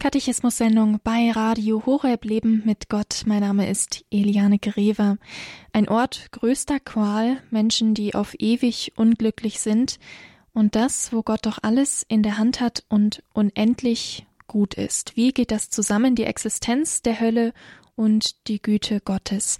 Katechismus-Sendung bei Radio Horeb Leben mit Gott. Mein Name ist Eliane Greve. Ein Ort größter Qual, Menschen, die auf ewig unglücklich sind und das, wo Gott doch alles in der Hand hat und unendlich gut ist. Wie geht das zusammen, die Existenz der Hölle und die Güte Gottes?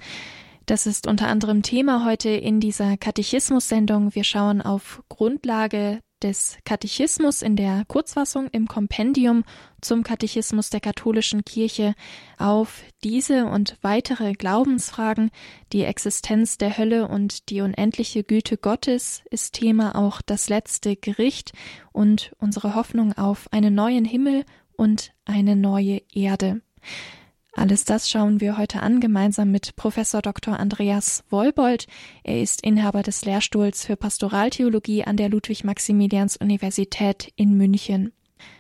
Das ist unter anderem Thema heute in dieser Katechismus-Sendung. Wir schauen auf Grundlage des Katechismus in der Kurzfassung im Kompendium zum Katechismus der katholischen Kirche auf diese und weitere Glaubensfragen. Die Existenz der Hölle und die unendliche Güte Gottes ist Thema auch das letzte Gericht und unsere Hoffnung auf einen neuen Himmel und eine neue Erde. Alles das schauen wir heute an, gemeinsam mit Professor Dr. Andreas Wolbold. Er ist Inhaber des Lehrstuhls für Pastoraltheologie an der Ludwig-Maximilians-Universität in München.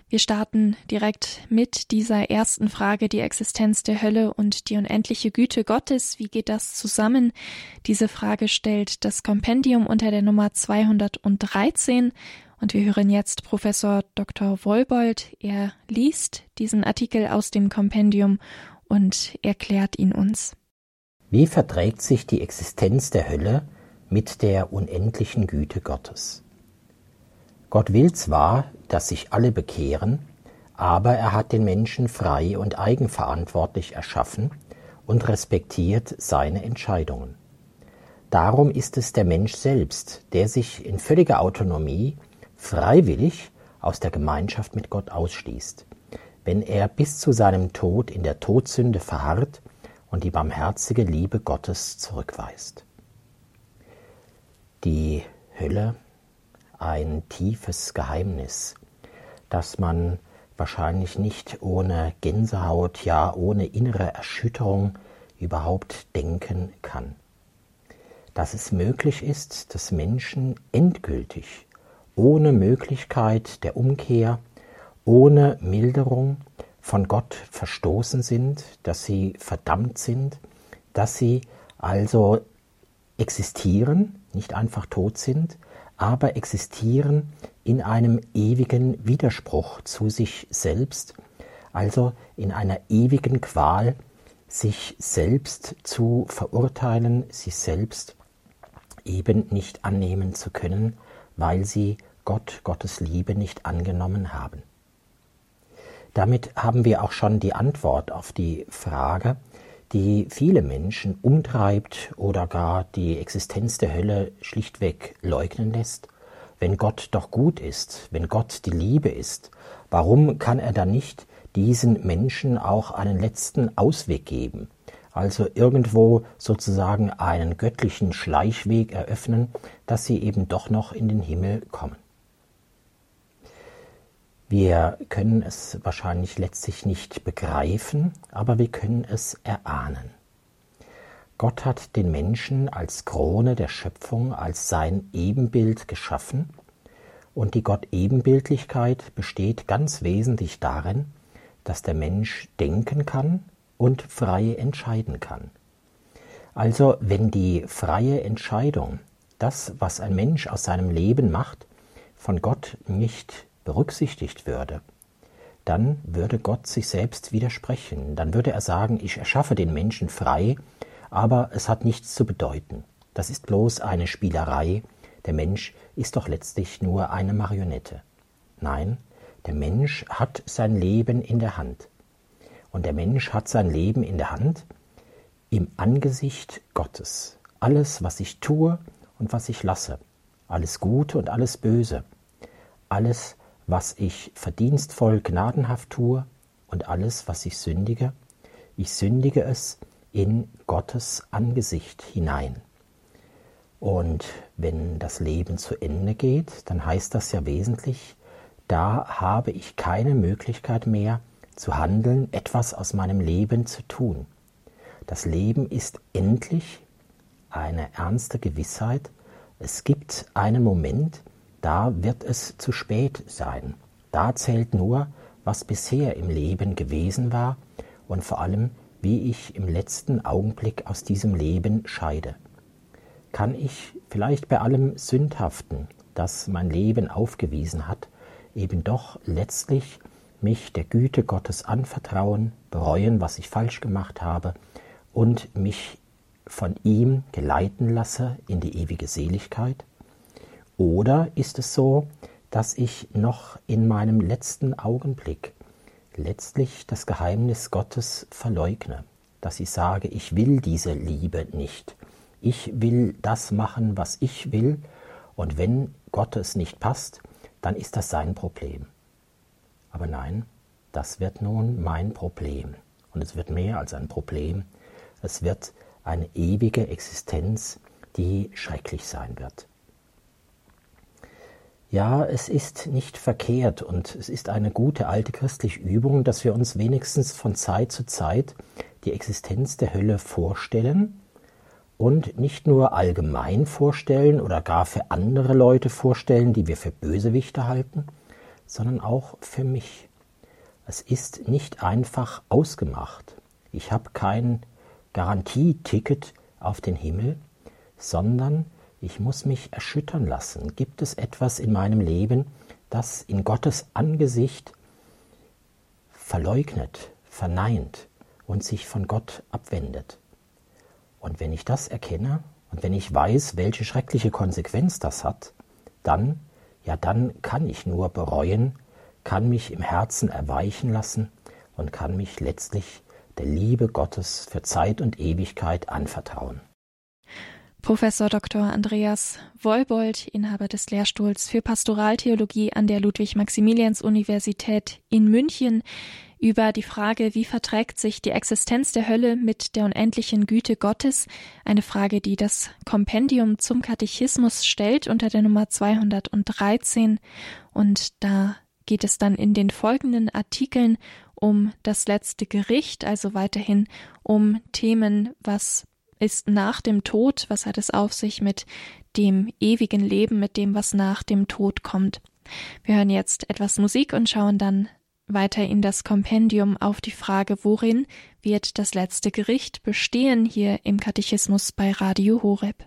Wir starten direkt mit dieser ersten Frage, die Existenz der Hölle und die unendliche Güte Gottes. Wie geht das zusammen? Diese Frage stellt das Kompendium unter der Nummer 213 und wir hören jetzt Professor Dr. Wolbold. Er liest diesen Artikel aus dem Kompendium und erklärt ihn uns. Wie verträgt sich die Existenz der Hölle mit der unendlichen Güte Gottes? Gott will zwar, dass sich alle bekehren, aber er hat den Menschen frei und eigenverantwortlich erschaffen und respektiert seine Entscheidungen. Darum ist es der Mensch selbst, der sich in völliger Autonomie freiwillig aus der Gemeinschaft mit Gott ausschließt wenn er bis zu seinem Tod in der Todsünde verharrt und die barmherzige Liebe Gottes zurückweist. Die Hölle, ein tiefes Geheimnis, das man wahrscheinlich nicht ohne Gänsehaut, ja ohne innere Erschütterung überhaupt denken kann. Dass es möglich ist, dass Menschen endgültig, ohne Möglichkeit der Umkehr, ohne Milderung von Gott verstoßen sind, dass sie verdammt sind, dass sie also existieren, nicht einfach tot sind, aber existieren in einem ewigen Widerspruch zu sich selbst, also in einer ewigen Qual, sich selbst zu verurteilen, sich selbst eben nicht annehmen zu können, weil sie Gott, Gottes Liebe nicht angenommen haben. Damit haben wir auch schon die Antwort auf die Frage, die viele Menschen umtreibt oder gar die Existenz der Hölle schlichtweg leugnen lässt. Wenn Gott doch gut ist, wenn Gott die Liebe ist, warum kann er dann nicht diesen Menschen auch einen letzten Ausweg geben? Also irgendwo sozusagen einen göttlichen Schleichweg eröffnen, dass sie eben doch noch in den Himmel kommen. Wir können es wahrscheinlich letztlich nicht begreifen, aber wir können es erahnen. Gott hat den Menschen als Krone der Schöpfung, als sein Ebenbild geschaffen, und die Gott-Ebenbildlichkeit besteht ganz wesentlich darin, dass der Mensch denken kann und frei entscheiden kann. Also wenn die freie Entscheidung, das, was ein Mensch aus seinem Leben macht, von Gott nicht berücksichtigt würde, dann würde Gott sich selbst widersprechen. Dann würde er sagen, ich erschaffe den Menschen frei, aber es hat nichts zu bedeuten. Das ist bloß eine Spielerei. Der Mensch ist doch letztlich nur eine Marionette. Nein, der Mensch hat sein Leben in der Hand. Und der Mensch hat sein Leben in der Hand im Angesicht Gottes. Alles, was ich tue und was ich lasse, alles Gute und alles Böse, alles, was ich verdienstvoll gnadenhaft tue und alles, was ich sündige, ich sündige es in Gottes Angesicht hinein. Und wenn das Leben zu Ende geht, dann heißt das ja wesentlich, da habe ich keine Möglichkeit mehr zu handeln, etwas aus meinem Leben zu tun. Das Leben ist endlich eine ernste Gewissheit. Es gibt einen Moment, da wird es zu spät sein. Da zählt nur, was bisher im Leben gewesen war und vor allem, wie ich im letzten Augenblick aus diesem Leben scheide. Kann ich vielleicht bei allem Sündhaften, das mein Leben aufgewiesen hat, eben doch letztlich mich der Güte Gottes anvertrauen, bereuen, was ich falsch gemacht habe und mich von ihm geleiten lasse in die ewige Seligkeit? Oder ist es so, dass ich noch in meinem letzten Augenblick letztlich das Geheimnis Gottes verleugne, dass ich sage, ich will diese Liebe nicht, ich will das machen, was ich will, und wenn Gott es nicht passt, dann ist das sein Problem. Aber nein, das wird nun mein Problem. Und es wird mehr als ein Problem. Es wird eine ewige Existenz, die schrecklich sein wird. Ja, es ist nicht verkehrt und es ist eine gute alte christliche Übung, dass wir uns wenigstens von Zeit zu Zeit die Existenz der Hölle vorstellen und nicht nur allgemein vorstellen oder gar für andere Leute vorstellen, die wir für Bösewichte halten, sondern auch für mich. Es ist nicht einfach ausgemacht. Ich habe kein Garantieticket auf den Himmel, sondern ich muss mich erschüttern lassen. Gibt es etwas in meinem Leben, das in Gottes Angesicht verleugnet, verneint und sich von Gott abwendet? Und wenn ich das erkenne und wenn ich weiß, welche schreckliche Konsequenz das hat, dann, ja, dann kann ich nur bereuen, kann mich im Herzen erweichen lassen und kann mich letztlich der Liebe Gottes für Zeit und Ewigkeit anvertrauen. Professor Dr. Andreas Wollbold, Inhaber des Lehrstuhls für Pastoraltheologie an der Ludwig-Maximilians-Universität in München, über die Frage, wie verträgt sich die Existenz der Hölle mit der unendlichen Güte Gottes, eine Frage, die das Kompendium zum Katechismus stellt unter der Nummer 213 und da geht es dann in den folgenden Artikeln um das letzte Gericht, also weiterhin um Themen, was ist nach dem Tod, was hat es auf sich mit dem ewigen Leben, mit dem, was nach dem Tod kommt. Wir hören jetzt etwas Musik und schauen dann weiter in das Kompendium auf die Frage, worin wird das letzte Gericht bestehen hier im Katechismus bei Radio Horeb.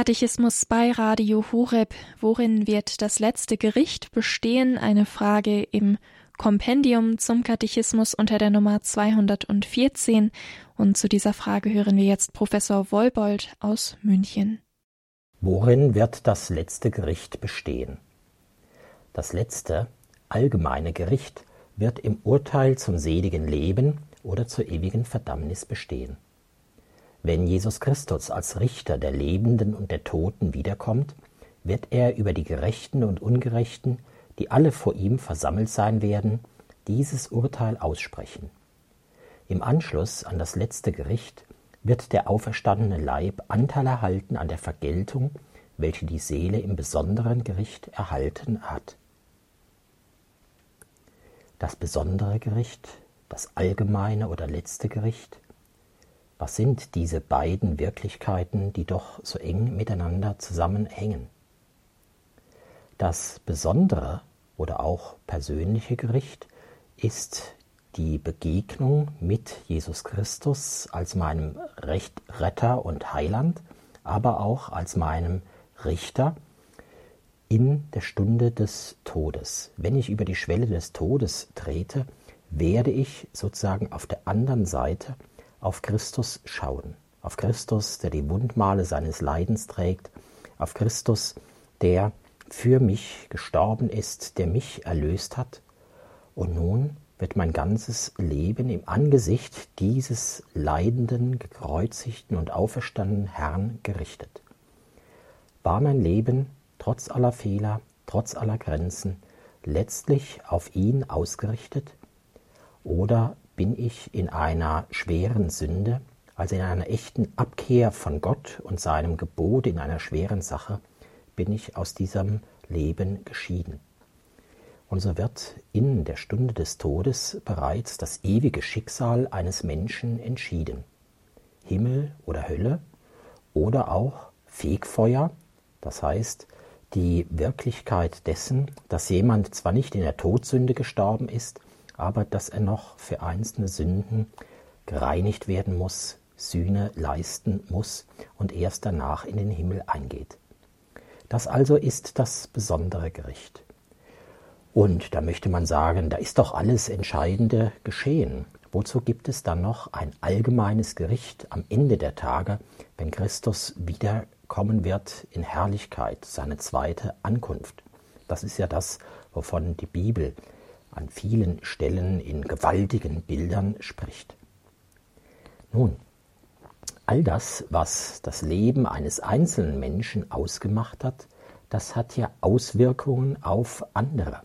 Katechismus bei Radio Horeb. Worin wird das letzte Gericht bestehen? Eine Frage im Kompendium zum Katechismus unter der Nummer 214. Und zu dieser Frage hören wir jetzt Professor Wolbold aus München. Worin wird das letzte Gericht bestehen? Das letzte, allgemeine Gericht wird im Urteil zum seligen Leben oder zur ewigen Verdammnis bestehen. Wenn Jesus Christus als Richter der Lebenden und der Toten wiederkommt, wird er über die Gerechten und Ungerechten, die alle vor ihm versammelt sein werden, dieses Urteil aussprechen. Im Anschluss an das letzte Gericht wird der auferstandene Leib Anteil erhalten an der Vergeltung, welche die Seele im besonderen Gericht erhalten hat. Das besondere Gericht, das allgemeine oder letzte Gericht, was sind diese beiden Wirklichkeiten, die doch so eng miteinander zusammenhängen? Das besondere oder auch persönliche Gericht ist die Begegnung mit Jesus Christus als meinem Recht, Retter und Heiland, aber auch als meinem Richter in der Stunde des Todes. Wenn ich über die Schwelle des Todes trete, werde ich sozusagen auf der anderen Seite auf Christus schauen, auf Christus, der die Wundmale seines Leidens trägt, auf Christus, der für mich gestorben ist, der mich erlöst hat. Und nun wird mein ganzes Leben im Angesicht dieses leidenden, gekreuzigten und auferstandenen Herrn gerichtet. War mein Leben trotz aller Fehler, trotz aller Grenzen letztlich auf ihn ausgerichtet? Oder bin ich in einer schweren Sünde, also in einer echten Abkehr von Gott und seinem Gebot in einer schweren Sache, bin ich aus diesem Leben geschieden. Und so wird in der Stunde des Todes bereits das ewige Schicksal eines Menschen entschieden. Himmel oder Hölle oder auch Fegfeuer, das heißt die Wirklichkeit dessen, dass jemand zwar nicht in der Todsünde gestorben ist, aber dass er noch für einzelne Sünden gereinigt werden muss, Sühne leisten muss und erst danach in den Himmel eingeht. Das also ist das besondere Gericht. Und da möchte man sagen, da ist doch alles Entscheidende geschehen. Wozu gibt es dann noch ein allgemeines Gericht am Ende der Tage, wenn Christus wiederkommen wird in Herrlichkeit, seine zweite Ankunft? Das ist ja das, wovon die Bibel an vielen Stellen in gewaltigen Bildern spricht. Nun, all das, was das Leben eines einzelnen Menschen ausgemacht hat, das hat ja Auswirkungen auf andere.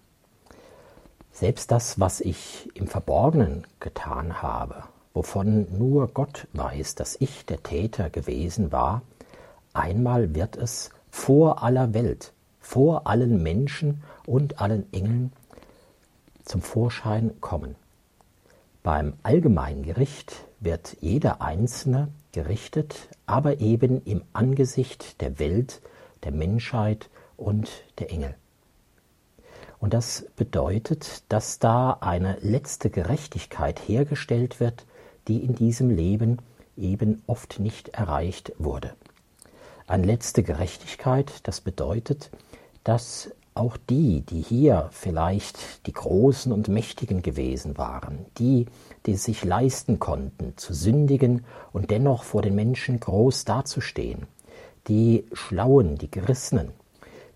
Selbst das, was ich im Verborgenen getan habe, wovon nur Gott weiß, dass ich der Täter gewesen war, einmal wird es vor aller Welt, vor allen Menschen und allen Engeln zum Vorschein kommen. Beim allgemeinen Gericht wird jeder Einzelne gerichtet, aber eben im Angesicht der Welt, der Menschheit und der Engel. Und das bedeutet, dass da eine letzte Gerechtigkeit hergestellt wird, die in diesem Leben eben oft nicht erreicht wurde. Eine letzte Gerechtigkeit, das bedeutet, dass auch die, die hier vielleicht die Großen und Mächtigen gewesen waren, die, die sich leisten konnten, zu sündigen und dennoch vor den Menschen groß dazustehen, die Schlauen, die Gerissenen,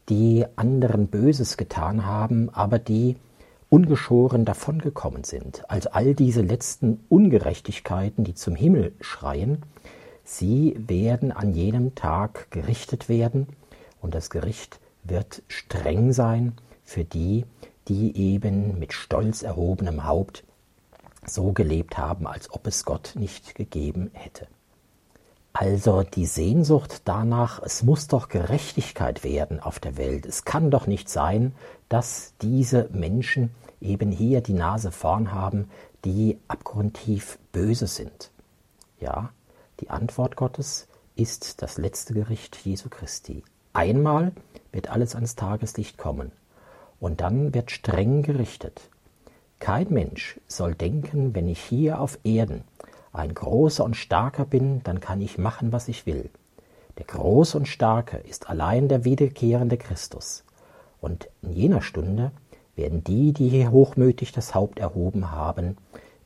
die anderen Böses getan haben, aber die ungeschoren davongekommen sind. Also all diese letzten Ungerechtigkeiten, die zum Himmel schreien, sie werden an jenem Tag gerichtet werden und das Gericht wird streng sein für die, die eben mit stolz erhobenem Haupt so gelebt haben, als ob es Gott nicht gegeben hätte. Also die Sehnsucht danach, es muss doch Gerechtigkeit werden auf der Welt. Es kann doch nicht sein, dass diese Menschen eben hier die Nase vorn haben, die abgrundtief böse sind. Ja, die Antwort Gottes ist das letzte Gericht Jesu Christi. Einmal wird alles ans Tageslicht kommen und dann wird streng gerichtet. Kein Mensch soll denken, wenn ich hier auf Erden ein großer und starker bin, dann kann ich machen, was ich will. Der Große und Starke ist allein der wiederkehrende Christus. Und in jener Stunde werden die, die hier hochmütig das Haupt erhoben haben,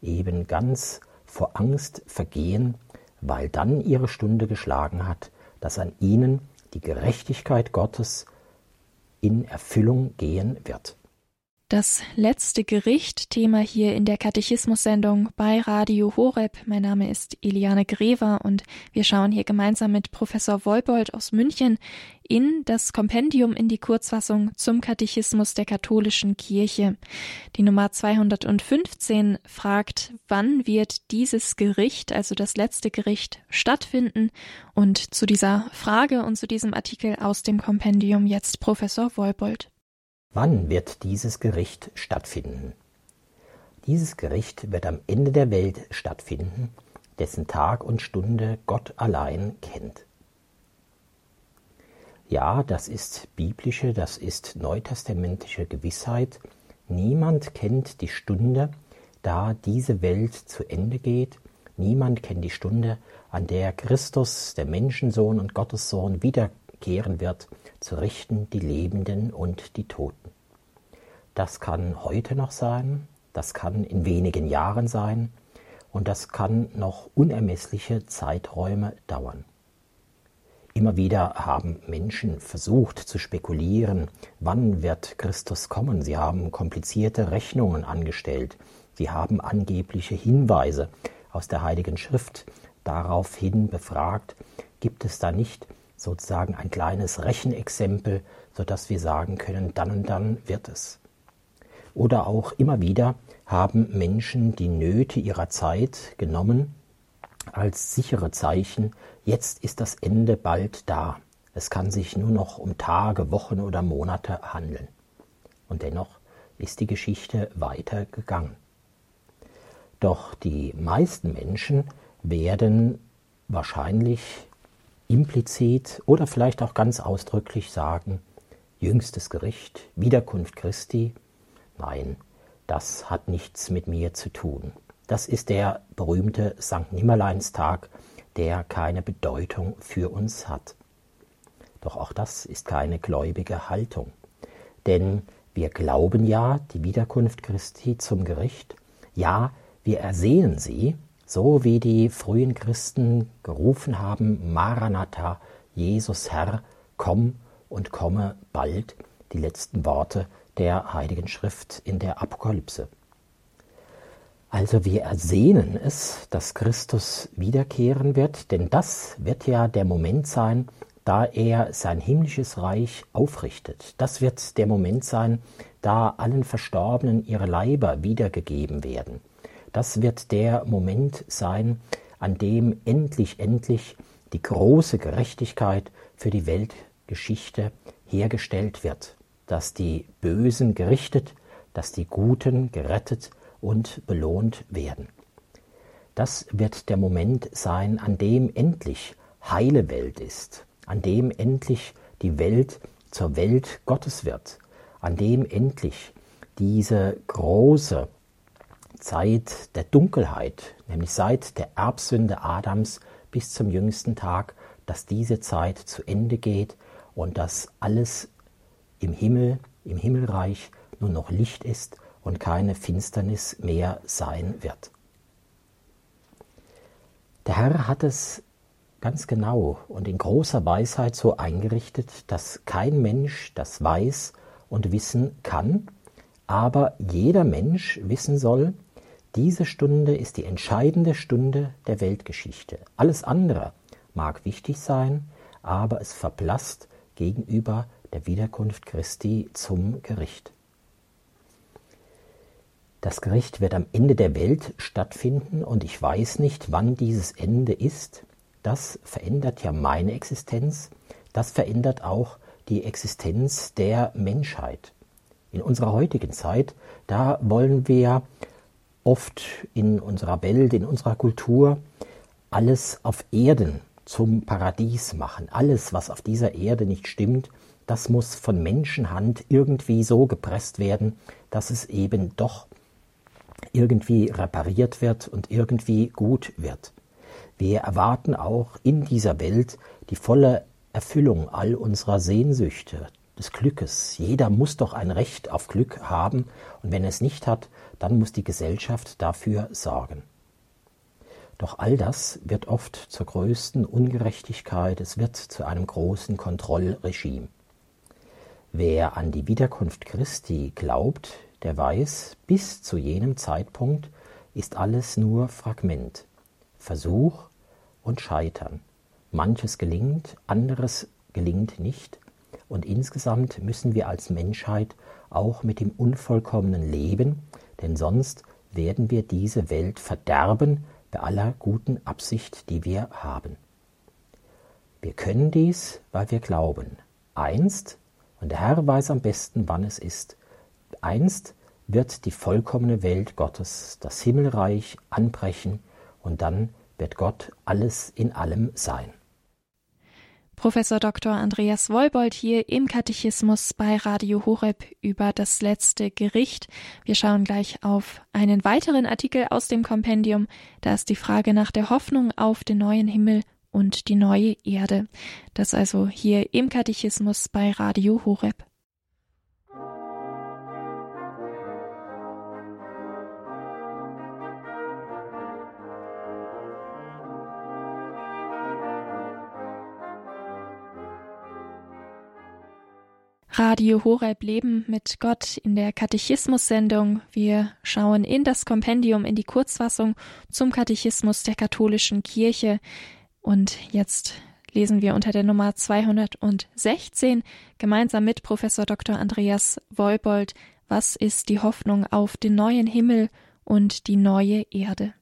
eben ganz vor Angst vergehen, weil dann ihre Stunde geschlagen hat, dass an ihnen die Gerechtigkeit Gottes in Erfüllung gehen wird. Das letzte Gericht, Thema hier in der Katechismus-Sendung bei Radio Horeb. Mein Name ist Eliane Grever und wir schauen hier gemeinsam mit Professor Wolbold aus München in das Kompendium in die Kurzfassung zum Katechismus der katholischen Kirche. Die Nummer 215 fragt, wann wird dieses Gericht, also das letzte Gericht, stattfinden? Und zu dieser Frage und zu diesem Artikel aus dem Kompendium jetzt Professor Wolbold. Wann wird dieses Gericht stattfinden? Dieses Gericht wird am Ende der Welt stattfinden, dessen Tag und Stunde Gott allein kennt. Ja, das ist biblische, das ist neutestamentliche Gewissheit. Niemand kennt die Stunde, da diese Welt zu Ende geht. Niemand kennt die Stunde, an der Christus, der Menschensohn und Gottessohn, wiederkehren wird, zu richten die Lebenden und die Toten. Das kann heute noch sein, das kann in wenigen Jahren sein und das kann noch unermessliche Zeiträume dauern. Immer wieder haben Menschen versucht zu spekulieren, wann wird Christus kommen. Sie haben komplizierte Rechnungen angestellt. Sie haben angebliche Hinweise aus der Heiligen Schrift daraufhin befragt, gibt es da nicht sozusagen ein kleines Rechenexempel, sodass wir sagen können, dann und dann wird es. Oder auch immer wieder haben Menschen die Nöte ihrer Zeit genommen als sichere Zeichen, jetzt ist das Ende bald da. Es kann sich nur noch um Tage, Wochen oder Monate handeln. Und dennoch ist die Geschichte weitergegangen. Doch die meisten Menschen werden wahrscheinlich implizit oder vielleicht auch ganz ausdrücklich sagen, jüngstes Gericht, Wiederkunft Christi, Nein, das hat nichts mit mir zu tun. Das ist der berühmte St. Nimmerleinstag, der keine Bedeutung für uns hat. Doch auch das ist keine gläubige Haltung. Denn wir glauben ja die Wiederkunft Christi zum Gericht, ja, wir ersehen sie, so wie die frühen Christen gerufen haben, Maranatha, Jesus Herr, komm und komme bald, die letzten Worte der Heiligen Schrift in der Apokalypse. Also wir ersehnen es, dass Christus wiederkehren wird, denn das wird ja der Moment sein, da er sein himmlisches Reich aufrichtet. Das wird der Moment sein, da allen Verstorbenen ihre Leiber wiedergegeben werden. Das wird der Moment sein, an dem endlich, endlich die große Gerechtigkeit für die Weltgeschichte hergestellt wird, dass die Bösen gerichtet, dass die Guten gerettet und belohnt werden. Das wird der Moment sein, an dem endlich heile Welt ist, an dem endlich die Welt zur Welt Gottes wird, an dem endlich diese große Zeit der Dunkelheit, nämlich seit der Erbsünde Adams bis zum jüngsten Tag, dass diese Zeit zu Ende geht und dass alles im Himmel, im Himmelreich nur noch Licht ist und keine Finsternis mehr sein wird. Der Herr hat es ganz genau und in großer Weisheit so eingerichtet, dass kein Mensch das weiß und wissen kann, aber jeder Mensch wissen soll, diese Stunde ist die entscheidende Stunde der Weltgeschichte. Alles andere mag wichtig sein, aber es verblasst gegenüber der Wiederkunft Christi zum Gericht. Das Gericht wird am Ende der Welt stattfinden und ich weiß nicht, wann dieses Ende ist. Das verändert ja meine Existenz, das verändert auch die Existenz der Menschheit. In unserer heutigen Zeit, da wollen wir oft in unserer Welt, in unserer Kultur alles auf Erden zum Paradies machen. Alles, was auf dieser Erde nicht stimmt, das muss von Menschenhand irgendwie so gepresst werden, dass es eben doch irgendwie repariert wird und irgendwie gut wird. Wir erwarten auch in dieser Welt die volle Erfüllung all unserer Sehnsüchte, des Glückes. Jeder muss doch ein Recht auf Glück haben und wenn er es nicht hat, dann muss die Gesellschaft dafür sorgen. Doch all das wird oft zur größten Ungerechtigkeit, es wird zu einem großen Kontrollregime. Wer an die Wiederkunft Christi glaubt, der weiß, bis zu jenem Zeitpunkt ist alles nur Fragment, Versuch und Scheitern. Manches gelingt, anderes gelingt nicht, und insgesamt müssen wir als Menschheit auch mit dem Unvollkommenen leben, denn sonst werden wir diese Welt verderben bei aller guten Absicht, die wir haben. Wir können dies, weil wir glauben. Einst, und der Herr weiß am besten, wann es ist, einst wird die vollkommene Welt Gottes, das Himmelreich, anbrechen, und dann wird Gott alles in allem sein. Professor Dr. Andreas Wolbold hier im Katechismus bei Radio Horeb über das letzte Gericht. Wir schauen gleich auf einen weiteren Artikel aus dem Kompendium. Da ist die Frage nach der Hoffnung auf den neuen Himmel und die neue Erde. Das also hier im Katechismus bei Radio Horeb. Radio Horeb Leben mit Gott in der Katechismus-Sendung. Wir schauen in das Kompendium, in die Kurzfassung zum Katechismus der katholischen Kirche. Und jetzt lesen wir unter der Nummer 216 gemeinsam mit Professor Dr. Andreas Wolbold, was ist die Hoffnung auf den neuen Himmel und die neue Erde?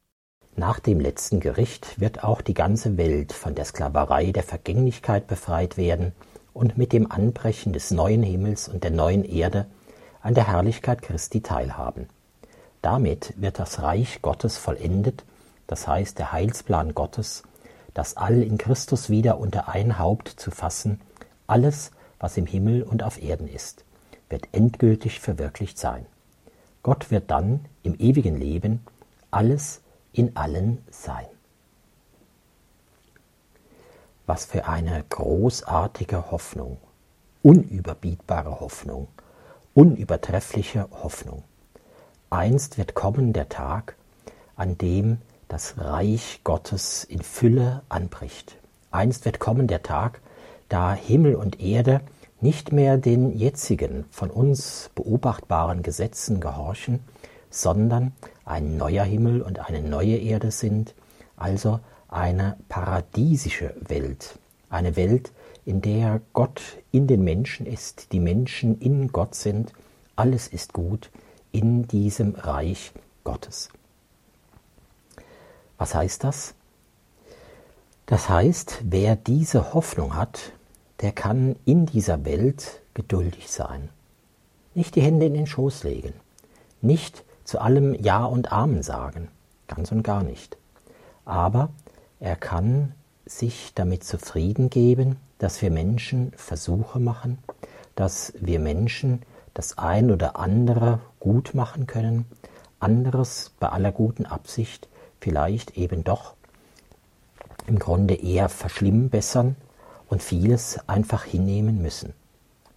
Nach dem letzten Gericht wird auch die ganze Welt von der Sklaverei der Vergänglichkeit befreit werden – und mit dem Anbrechen des neuen Himmels und der neuen Erde an der Herrlichkeit Christi teilhaben. Damit wird das Reich Gottes vollendet, das heißt der Heilsplan Gottes, das all in Christus wieder unter ein Haupt zu fassen, alles, was im Himmel und auf Erden ist, wird endgültig verwirklicht sein. Gott wird dann im ewigen Leben alles in allen sein. Was für eine großartige Hoffnung, unüberbietbare Hoffnung, unübertreffliche Hoffnung. Einst wird kommen der Tag, an dem das Reich Gottes in Fülle anbricht. Einst wird kommen der Tag, da Himmel und Erde nicht mehr den jetzigen von uns beobachtbaren Gesetzen gehorchen, sondern ein neuer Himmel und eine neue Erde sind, also eine paradiesische Welt, eine Welt, in der Gott in den Menschen ist, die Menschen in Gott sind, alles ist gut in diesem Reich Gottes. Was heißt das? Das heißt, wer diese Hoffnung hat, der kann in dieser Welt geduldig sein. Nicht die Hände in den Schoß legen, nicht zu allem Ja und Amen sagen, ganz und gar nicht. Aber er kann sich damit zufrieden geben, dass wir Menschen Versuche machen, dass wir Menschen das ein oder andere gut machen können, anderes bei aller guten Absicht vielleicht eben doch im Grunde eher verschlimmbessern und vieles einfach hinnehmen müssen.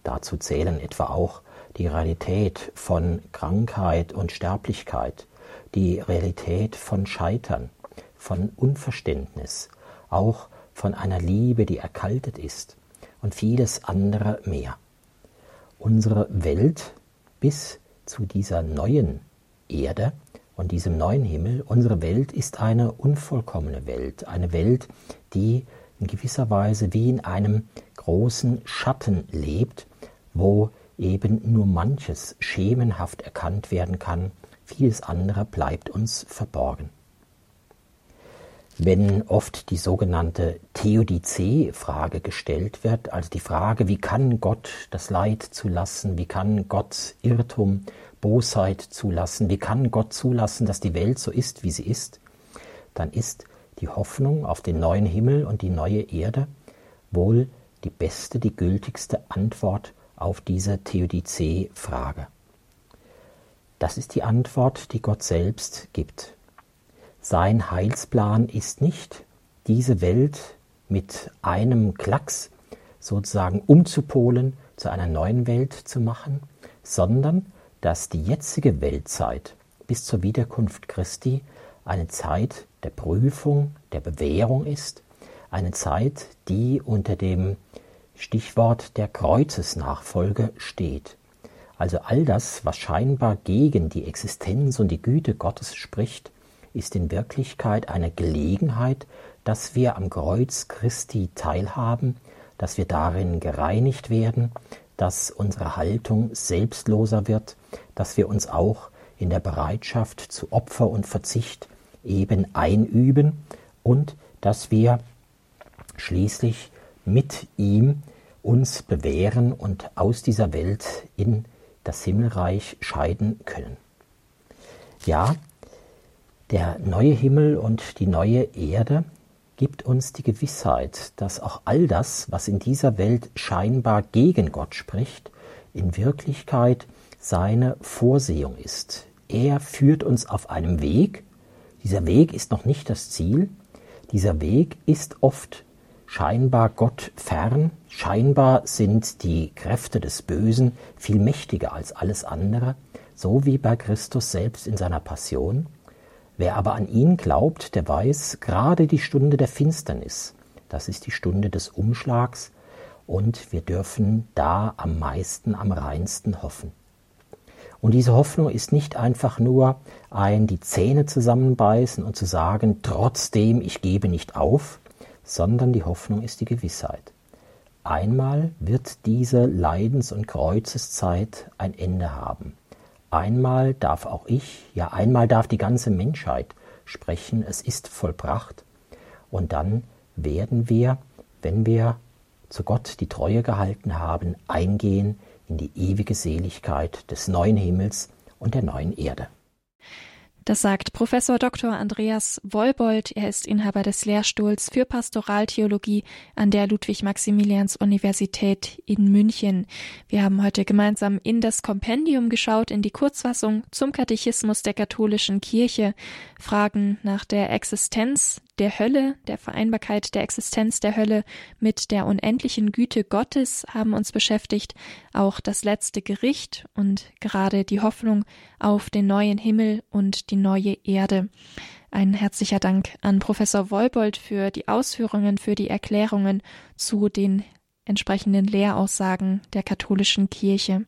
Dazu zählen etwa auch die Realität von Krankheit und Sterblichkeit, die Realität von Scheitern, von Unverständnis, auch von einer Liebe, die erkaltet ist und vieles andere mehr. Unsere Welt bis zu dieser neuen Erde und diesem neuen Himmel. Unsere Welt ist eine unvollkommene Welt, eine Welt, die in gewisser Weise wie in einem großen Schatten lebt, wo eben nur manches schemenhaft erkannt werden kann, vieles andere bleibt uns verborgen. Wenn oft die sogenannte Theodizee-Frage gestellt wird, also die Frage, wie kann Gott das Leid zulassen, wie kann Gott Irrtum Bosheit zulassen? Wie kann Gott zulassen, dass die Welt so ist, wie sie ist? Dann ist die Hoffnung auf den neuen Himmel und die neue Erde wohl die beste, die gültigste Antwort auf diese Theodizee-Frage. Das ist die Antwort, die Gott selbst gibt. Sein Heilsplan ist nicht, diese Welt mit einem Klacks sozusagen umzupolen, zu einer neuen Welt zu machen, sondern dass die jetzige Weltzeit bis zur Wiederkunft Christi eine Zeit der Prüfung, der Bewährung ist, eine Zeit, die unter dem Stichwort der Kreuzesnachfolge steht. Also all das, was scheinbar gegen die Existenz und die Güte Gottes spricht, ist in Wirklichkeit eine Gelegenheit, dass wir am Kreuz Christi teilhaben, dass wir darin gereinigt werden, dass unsere Haltung selbstloser wird, dass wir uns auch in der Bereitschaft zu Opfer und Verzicht eben einüben und dass wir schließlich mit ihm uns bewähren und aus dieser Welt in das Himmelreich scheiden können. Ja, der neue Himmel und die neue Erde gibt uns die Gewissheit, dass auch all das, was in dieser Welt scheinbar gegen Gott spricht, in Wirklichkeit seine Vorsehung ist. Er führt uns auf einem Weg. Dieser Weg ist noch nicht das Ziel. Dieser Weg ist oft scheinbar Gott fern. Scheinbar sind die Kräfte des Bösen viel mächtiger als alles andere, so wie bei Christus selbst in seiner Passion. Wer aber an ihn glaubt, der weiß, gerade die Stunde der Finsternis, das ist die Stunde des Umschlags, und wir dürfen da am meisten, am reinsten hoffen. Und diese Hoffnung ist nicht einfach nur ein die Zähne zusammenbeißen und zu sagen, trotzdem, ich gebe nicht auf, sondern die Hoffnung ist die Gewissheit. Einmal wird diese Leidens- und Kreuzeszeit ein Ende haben. Einmal darf auch ich, ja einmal darf die ganze Menschheit sprechen, es ist vollbracht. Und dann werden wir, wenn wir zu Gott die Treue gehalten haben, eingehen in die ewige Seligkeit des neuen Himmels und der neuen Erde. Das sagt Professor Dr. Andreas Wolbold. Er ist Inhaber des Lehrstuhls für Pastoraltheologie an der Ludwig-Maximilians-Universität in München. Wir haben heute gemeinsam in das Kompendium geschaut, in die Kurzfassung zum Katechismus der katholischen Kirche, Fragen nach der Existenz der Hölle, der Vereinbarkeit der Existenz der Hölle mit der unendlichen Güte Gottes haben uns beschäftigt, auch das letzte Gericht und gerade die Hoffnung auf den neuen Himmel und die neue Erde. Ein herzlicher Dank an Professor Wolbold für die Ausführungen, für die Erklärungen zu den entsprechenden Lehraussagen der katholischen Kirche.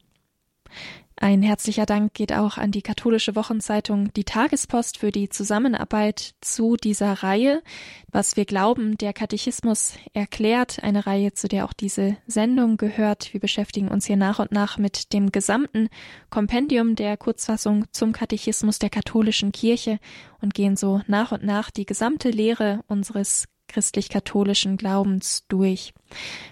Ein herzlicher Dank geht auch an die katholische Wochenzeitung Die Tagespost für die Zusammenarbeit zu dieser Reihe. Was wir glauben, der Katechismus erklärt, eine Reihe, zu der auch diese Sendung gehört. Wir beschäftigen uns hier nach und nach mit dem gesamten Kompendium der Kurzfassung zum Katechismus der katholischen Kirche und gehen so nach und nach die gesamte Lehre unseres christlich-katholischen Glaubens durch.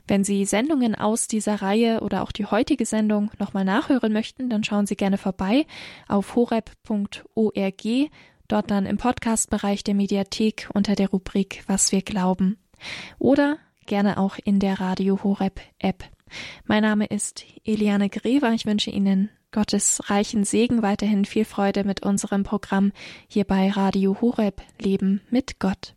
Wenn Sie Sendungen aus dieser Reihe oder auch die heutige Sendung nochmal nachhören möchten, dann schauen Sie gerne vorbei auf horeb.org, dort dann im Podcast-Bereich der Mediathek unter der Rubrik Was wir glauben. Oder gerne auch in der Radio Horeb App. Mein Name ist Eliane Grever. Ich wünsche Ihnen Gottes reichen Segen, weiterhin viel Freude mit unserem Programm hier bei Radio Horeb Leben mit Gott.